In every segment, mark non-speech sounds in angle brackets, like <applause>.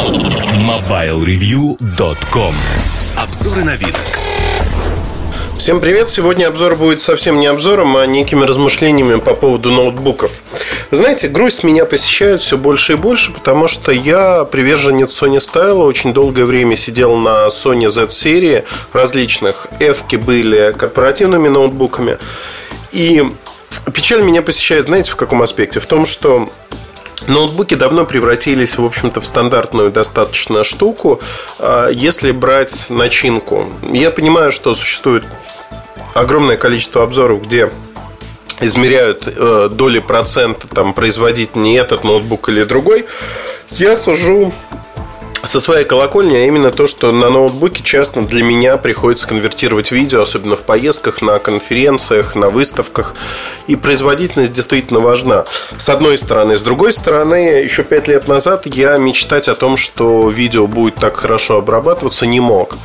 MobileReview.com Обзоры на вид. Всем привет! Сегодня обзор будет совсем не обзором, а некими размышлениями по поводу ноутбуков. Знаете, грусть меня посещает все больше и больше, потому что я приверженец Sony Style. Очень долгое время сидел на Sony Z-серии различных. f были корпоративными ноутбуками. И печаль меня посещает, знаете, в каком аспекте? В том, что Ноутбуки давно превратились, в общем-то, в стандартную достаточно штуку, а, если брать начинку. Я понимаю, что существует огромное количество обзоров, где измеряют э, доли процента там, производить не этот ноутбук или другой. Я сужу со своей колокольни, а именно то, что на ноутбуке часто для меня приходится конвертировать видео, особенно в поездках, на конференциях, на выставках. И производительность действительно важна. С одной стороны. С другой стороны, еще пять лет назад я мечтать о том, что видео будет так хорошо обрабатываться, не мог.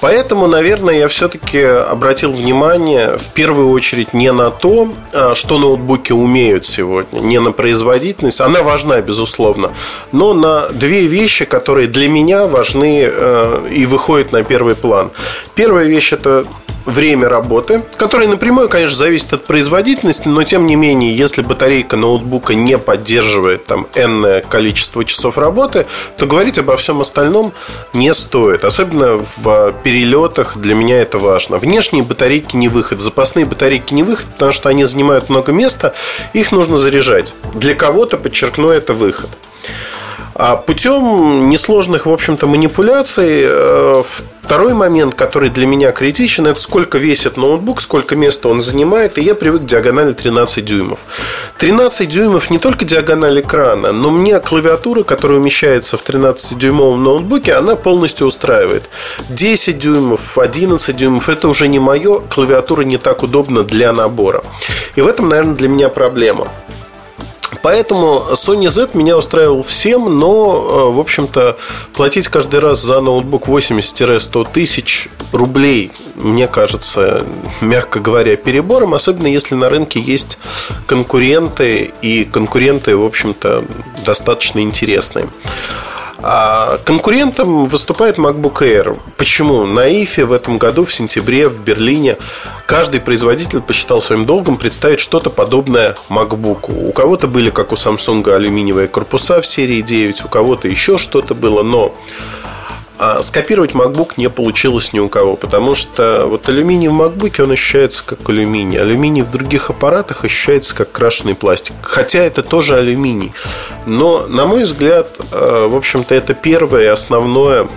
Поэтому, наверное, я все-таки обратил внимание в первую очередь не на то, а, что ноутбуки умеют сегодня, не на производительность, она важна, безусловно, но на две вещи, которые для меня важны э, и выходят на первый план. Первая вещь это время работы, которое напрямую, конечно, зависит от производительности, но тем не менее, если батарейка ноутбука не поддерживает там энное количество часов работы, то говорить обо всем остальном не стоит. Особенно в перелетах для меня это важно. Внешние батарейки не выход, запасные батарейки не выход, потому что они занимают много места, их нужно заряжать. Для кого-то, подчеркну, это выход. А путем несложных, в общем-то, манипуляций э, Второй момент, который для меня критичен, это сколько весит ноутбук, сколько места он занимает, и я привык к диагонали 13 дюймов. 13 дюймов не только диагональ экрана, но мне клавиатура, которая умещается в 13-дюймовом ноутбуке, она полностью устраивает. 10 дюймов, 11 дюймов, это уже не мое, клавиатура не так удобна для набора. И в этом, наверное, для меня проблема. Поэтому Sony Z меня устраивал всем, но, э, в общем-то, платить каждый раз за ноутбук 80-100 тысяч рублей, мне кажется, <laughs> мягко говоря, перебором, особенно если на рынке есть конкуренты, и конкуренты, в общем-то, достаточно интересные. А конкурентом выступает MacBook Air. Почему? На IFE в этом году, в сентябре, в Берлине, каждый производитель посчитал своим долгом представить что-то подобное MacBook. У кого-то были, как у Samsung, алюминиевые корпуса в серии 9, у кого-то еще что-то было, но а скопировать MacBook не получилось ни у кого, потому что вот алюминий в MacBook он ощущается как алюминий. Алюминий в других аппаратах ощущается как крашеный пластик. Хотя это тоже алюминий. Но, на мой взгляд, э, в общем-то, это первое и основное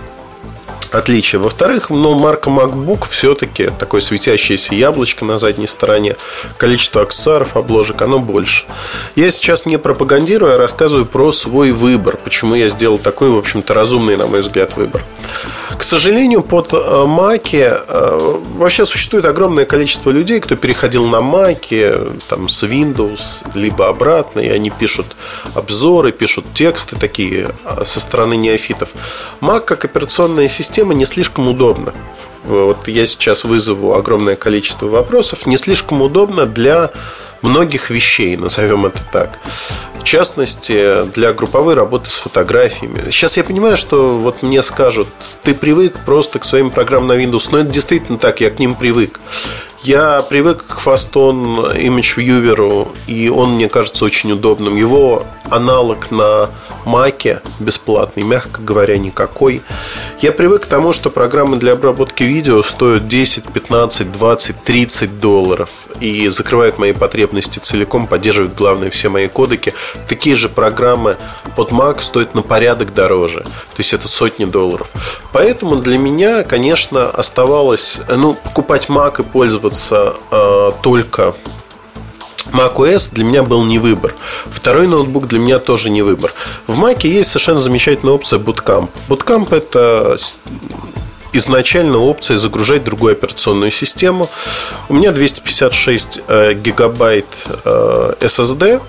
отличие. Во-вторых, ну, марка MacBook все-таки такое светящееся яблочко на задней стороне. Количество аксессуаров, обложек, оно больше. Я сейчас не пропагандирую, а рассказываю про свой выбор. Почему я сделал такой, в общем-то, разумный, на мой взгляд, выбор. К сожалению, под э, Mac э, вообще существует огромное количество людей, кто переходил на Mac там, с Windows, либо обратно, и они пишут обзоры, пишут тексты такие э, со стороны неофитов. Mac как операционная система система не слишком удобна. Вот я сейчас вызову огромное количество вопросов. Не слишком удобно для многих вещей, назовем это так. В частности, для групповой работы с фотографиями. Сейчас я понимаю, что вот мне скажут, ты привык просто к своим программам на Windows, но это действительно так, я к ним привык. Я привык к Faston Image Viewer, и он мне кажется очень удобным. Его аналог на Маке бесплатный, мягко говоря, никакой. Я привык к тому, что программы для обработки видео стоят 10, 15, 20, 30 долларов и закрывают мои потребности целиком, поддерживают, главное, все мои кодеки. Такие же программы под Mac стоят на порядок дороже. То есть это сотни долларов. Поэтому для меня, конечно, оставалось ну, покупать Mac и пользоваться пользоваться э, только macOS для меня был не выбор. Второй ноутбук для меня тоже не выбор. В Mac есть совершенно замечательная опция Bootcamp. Bootcamp это изначально опция загружать другую операционную систему. У меня 256 э, гигабайт э, SSD.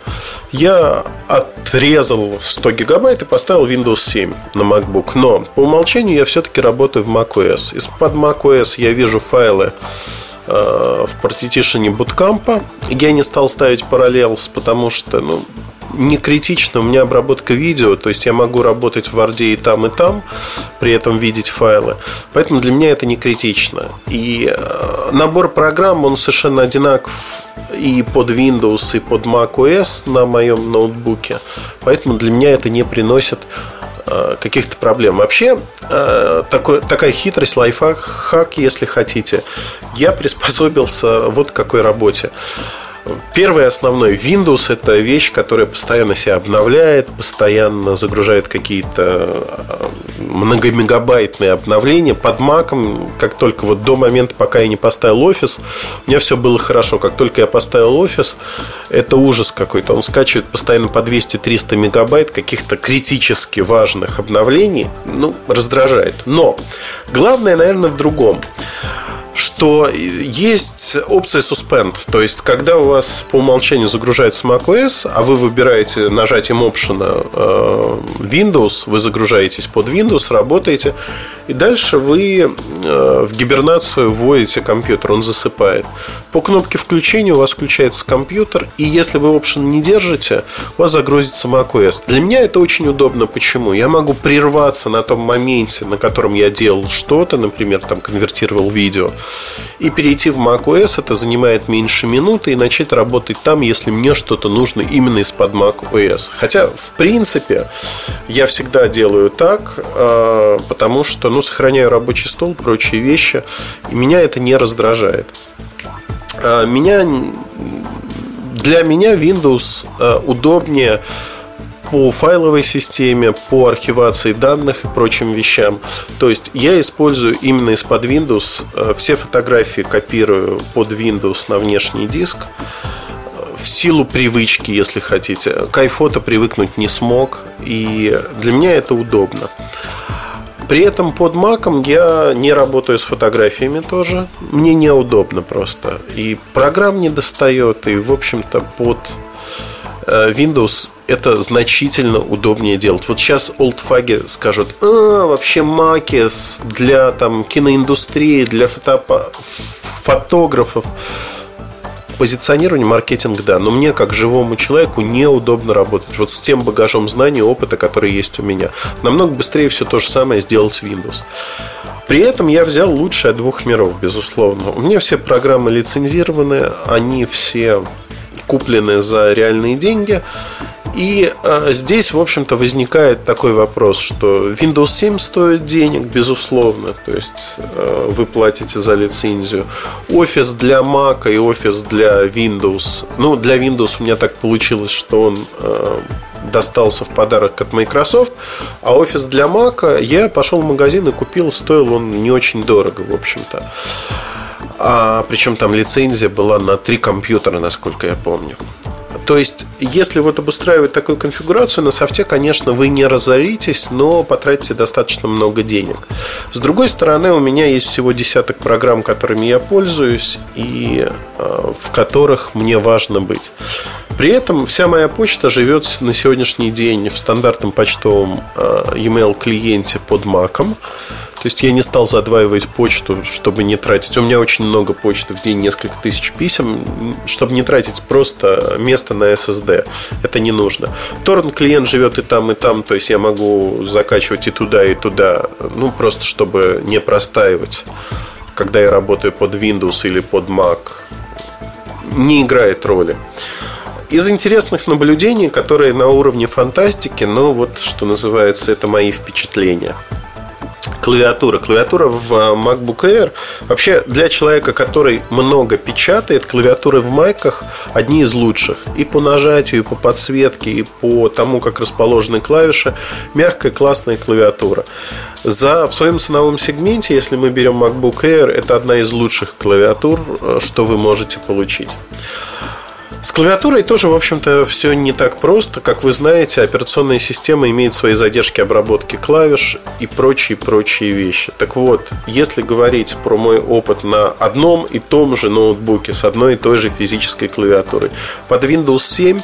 Я отрезал 100 гигабайт и поставил Windows 7 на MacBook. Но по умолчанию я все-таки работаю в macOS. Из-под macOS я вижу файлы Э, в партитишене буткампа. Я не стал ставить параллелс, потому что, ну, не критично. У меня обработка видео, то есть я могу работать в Word и там, и там, при этом видеть файлы. Поэтому для меня это не критично. И э, набор программ, он совершенно одинаков и под Windows, и под Mac OS на моем ноутбуке. Поэтому для меня это не приносит каких-то проблем. Вообще, э, такой, такая хитрость, лайфхак, хак, если хотите, я приспособился вот к какой работе. Первый основной Windows это вещь, которая постоянно себя обновляет, постоянно загружает какие-то э, многомегабайтные обновления. Под Mac, как только вот до момента, пока я не поставил офис, у меня все было хорошо. Как только я поставил офис, это ужас какой-то. Он скачивает постоянно по 200-300 мегабайт каких-то критически важных обновлений. Ну, раздражает. Но главное, наверное, в другом что есть опция Suspend. То есть, когда у вас по умолчанию загружается macOS, а вы выбираете нажатием Option э, Windows, вы загружаетесь под Windows, работаете, и дальше вы э, в гибернацию вводите компьютер, он засыпает. По кнопке включения у вас включается компьютер, и если вы Option не держите, у вас загрузится macOS. Для меня это очень удобно. Почему? Я могу прерваться на том моменте, на котором я делал что-то, например, там конвертировал видео, и перейти в macOS, это занимает меньше минуты, и начать работать там, если мне что-то нужно именно из-под macOS. Хотя, в принципе, я всегда делаю так, а, потому что, ну, сохраняю рабочий стол, прочие вещи, и меня это не раздражает. А, меня для меня Windows а, удобнее по файловой системе, по архивации данных и прочим вещам. То есть я использую именно из-под Windows э, все фотографии копирую под Windows на внешний диск в силу привычки, если хотите. К iPhoto привыкнуть не смог, и для меня это удобно. При этом под Mac я не работаю с фотографиями тоже. Мне неудобно просто. И программ не достает, и, в общем-то, под Э, Windows это значительно удобнее делать. Вот сейчас олдфаги скажут, а, вообще маки для там, киноиндустрии, для фото... фотографов. Позиционирование, маркетинг, да, но мне, как живому человеку, неудобно работать вот с тем багажом знаний, опыта, который есть у меня. Намного быстрее все то же самое сделать в Windows. При этом я взял лучшее от двух миров, безусловно. У меня все программы лицензированы, они все куплены за реальные деньги. И э, здесь, в общем-то, возникает такой вопрос, что Windows 7 стоит денег, безусловно, то есть э, вы платите за лицензию. Офис для Mac и офис для Windows. Ну, для Windows у меня так получилось, что он э, достался в подарок от Microsoft, а офис для Mac я пошел в магазин и купил, стоил он не очень дорого, в общем-то. А, причем там лицензия была на три компьютера, насколько я помню. То есть, если вот обустраивать такую конфигурацию на софте, конечно, вы не разоритесь, но потратите достаточно много денег. С другой стороны, у меня есть всего десяток программ, которыми я пользуюсь и э, в которых мне важно быть. При этом вся моя почта живет на сегодняшний день в стандартном почтовом э, email клиенте под маком. То есть я не стал задваивать почту, чтобы не тратить. У меня очень много почты в день, несколько тысяч писем, чтобы не тратить просто место на SSD. Это не нужно. Торрент клиент живет и там, и там, то есть я могу закачивать и туда, и туда, ну просто чтобы не простаивать, когда я работаю под Windows или под Mac. Не играет роли. Из интересных наблюдений, которые на уровне фантастики, но вот что называется, это мои впечатления клавиатура. Клавиатура в а, MacBook Air вообще для человека, который много печатает, клавиатуры в майках одни из лучших. И по нажатию, и по подсветке, и по тому, как расположены клавиши. Мягкая, классная клавиатура. За, в своем ценовом сегменте, если мы берем MacBook Air, это одна из лучших клавиатур, э, что вы можете получить. С клавиатурой тоже, в общем-то, все не так просто. Как вы знаете, операционная система имеет свои задержки обработки клавиш и прочие-прочие вещи. Так вот, если говорить про мой опыт на одном и том же ноутбуке с одной и той же физической клавиатурой, под Windows 7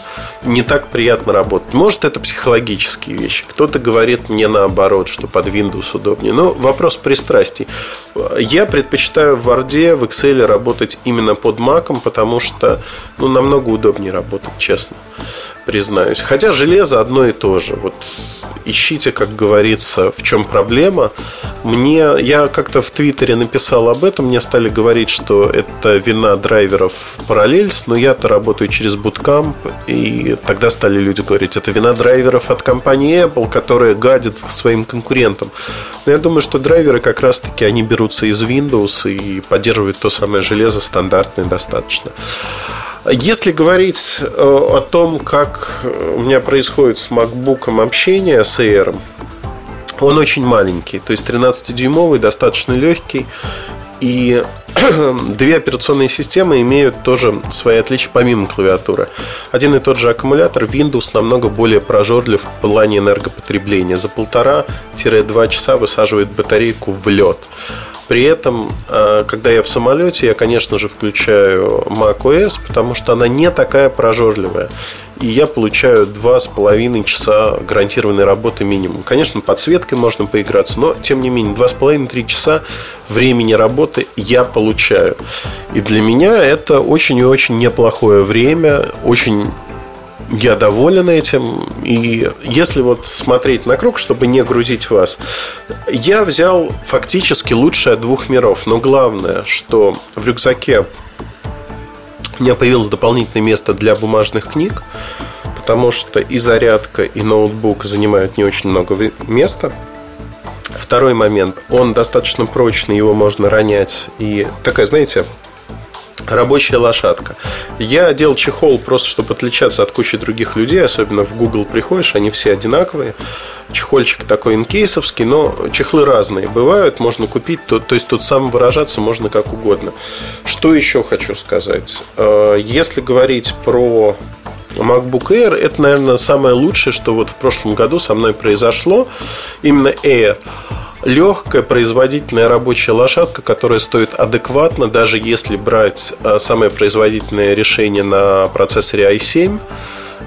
не так приятно работать. Может, это психологические вещи. Кто-то говорит мне наоборот, что под Windows удобнее. Но вопрос пристрастий. Я предпочитаю в Word, в Excel работать именно под Mac, потому что ну, намного намного удобнее работать, честно, признаюсь. Хотя железо одно и то же. Вот ищите, как говорится, в чем проблема. Мне, я как-то в Твиттере написал об этом, мне стали говорить, что это вина драйверов Parallels, но я-то работаю через Bootcamp, и тогда стали люди говорить, это вина драйверов от компании Apple, которая гадит своим конкурентам. Но я думаю, что драйверы как раз-таки, они берутся из Windows и поддерживают то самое железо стандартное достаточно. Если говорить э, о том, как у меня происходит с MacBook общение с Air, он очень маленький, то есть 13-дюймовый, достаточно легкий. И <clears throat> две операционные системы имеют тоже свои отличия помимо клавиатуры. Один и тот же аккумулятор Windows намного более прожорлив в плане энергопотребления. За полтора-два часа высаживает батарейку в лед. При этом, э, когда я в самолете, я, конечно же, включаю macOS, потому что она не такая прожорливая. И я получаю два с половиной часа гарантированной работы минимум. Конечно, подсветкой можно поиграться, но, тем не менее, два с половиной-три часа времени работы я получаю. И для меня это очень и очень неплохое время, очень я доволен этим. И если вот смотреть на круг, чтобы не грузить вас, я взял фактически лучшее от двух миров. Но главное, что в рюкзаке у меня появилось дополнительное место для бумажных книг, потому что и зарядка, и ноутбук занимают не очень много места. Второй момент, он достаточно прочный, его можно ронять. И такая, знаете, рабочая лошадка. Я делал чехол просто, чтобы отличаться от кучи других людей, особенно в Google приходишь, они все одинаковые. Чехольчик такой инкейсовский, но чехлы разные бывают, можно купить, то, то есть тут сам выражаться можно как угодно. Что еще хочу сказать? Э, если говорить про MacBook Air, это, наверное, самое лучшее, что вот в прошлом году со мной произошло. Именно Air легкая производительная рабочая лошадка, которая стоит адекватно, даже если брать э, самое производительное решение на процессоре i7,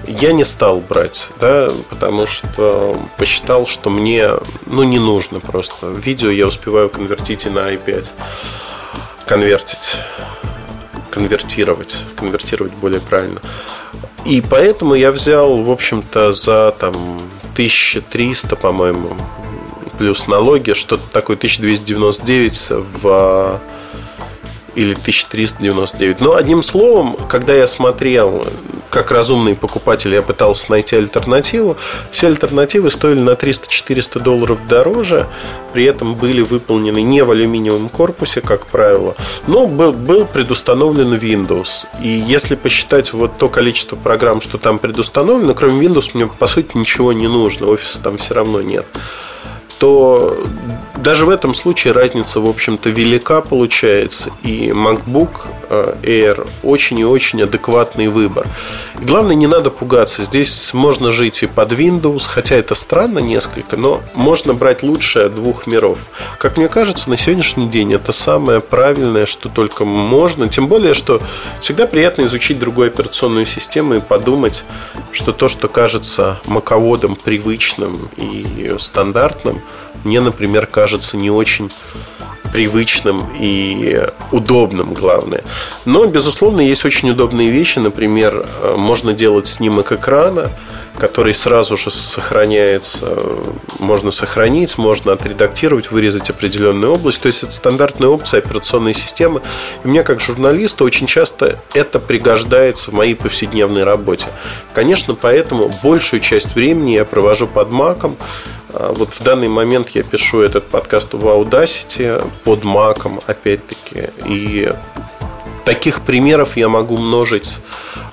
я не стал брать, да, потому что посчитал, что мне ну, не нужно просто. Видео я успеваю конвертить и на i5. Конвертить. Конвертировать. Конвертировать более правильно. И поэтому я взял, в общем-то, за там 1300, по-моему, плюс налоги, что-то такое 1299 в или 1399. Но одним словом, когда я смотрел, как разумный покупатель, я пытался найти альтернативу, все альтернативы стоили на 300-400 долларов дороже, при этом были выполнены не в алюминиевом корпусе, как правило, но был, был предустановлен Windows. И если посчитать вот то количество программ, что там предустановлено, кроме Windows мне по сути ничего не нужно, офиса там все равно нет то даже в этом случае разница, в общем-то, велика получается. И MacBook э, Air очень и очень адекватный выбор. И главное, не надо пугаться. Здесь можно жить и под Windows, хотя это странно несколько, но можно брать лучшее двух миров. Как мне кажется, на сегодняшний день это самое правильное, что только можно. Тем более, что всегда приятно изучить другую операционную систему и подумать, что то, что кажется маководом привычным и стандартным, мне, например, кажется не очень привычным и удобным, главное. Но, безусловно, есть очень удобные вещи. Например, э, можно делать снимок экрана, который сразу же сохраняется. Можно сохранить, можно отредактировать, вырезать определенную область. То есть, это стандартная опция операционной системы. И мне, как журналисту, очень часто это пригождается в моей повседневной работе. Конечно, поэтому большую часть времени я провожу под маком, вот в данный момент я пишу этот подкаст в Audacity под маком, опять-таки. И таких примеров я могу множить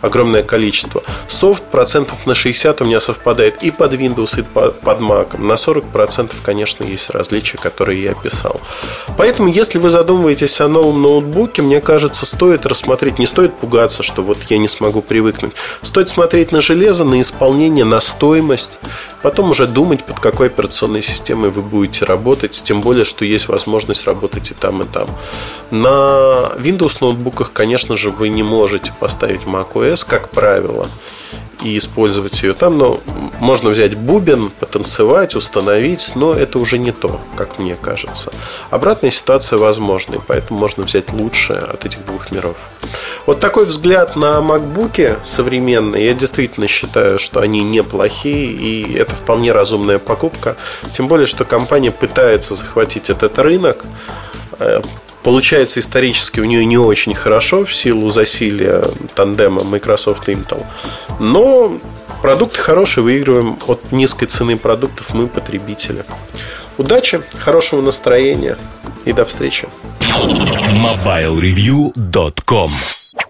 огромное количество. Софт процентов на 60 у меня совпадает и под Windows, и под Mac. На 40 процентов, конечно, есть различия, которые я описал. Поэтому, если вы задумываетесь о новом ноутбуке, мне кажется, стоит рассмотреть, не стоит пугаться, что вот я не смогу привыкнуть. Стоит смотреть на железо, на исполнение, на стоимость, потом уже думать, под какой операционной системой вы будете работать, тем более, что есть возможность работать и там, и там. На Windows ноутбуках, конечно же, вы не можете поставить macOS macOS, как правило, и использовать ее там. Но можно взять бубен, потанцевать, установить, но это уже не то, как мне кажется. Обратная ситуация возможна, и поэтому можно взять лучшее от этих двух миров. Вот такой взгляд на макбуки современные. Я действительно считаю, что они неплохие, и это вполне разумная покупка. Тем более, что компания пытается захватить этот рынок э, Получается исторически у нее не очень хорошо в силу засилия тандема Microsoft и Intel. Но продукты хорошие, выигрываем от низкой цены продуктов мы, потребители. Удачи, хорошего настроения и до встречи. MobileReview.com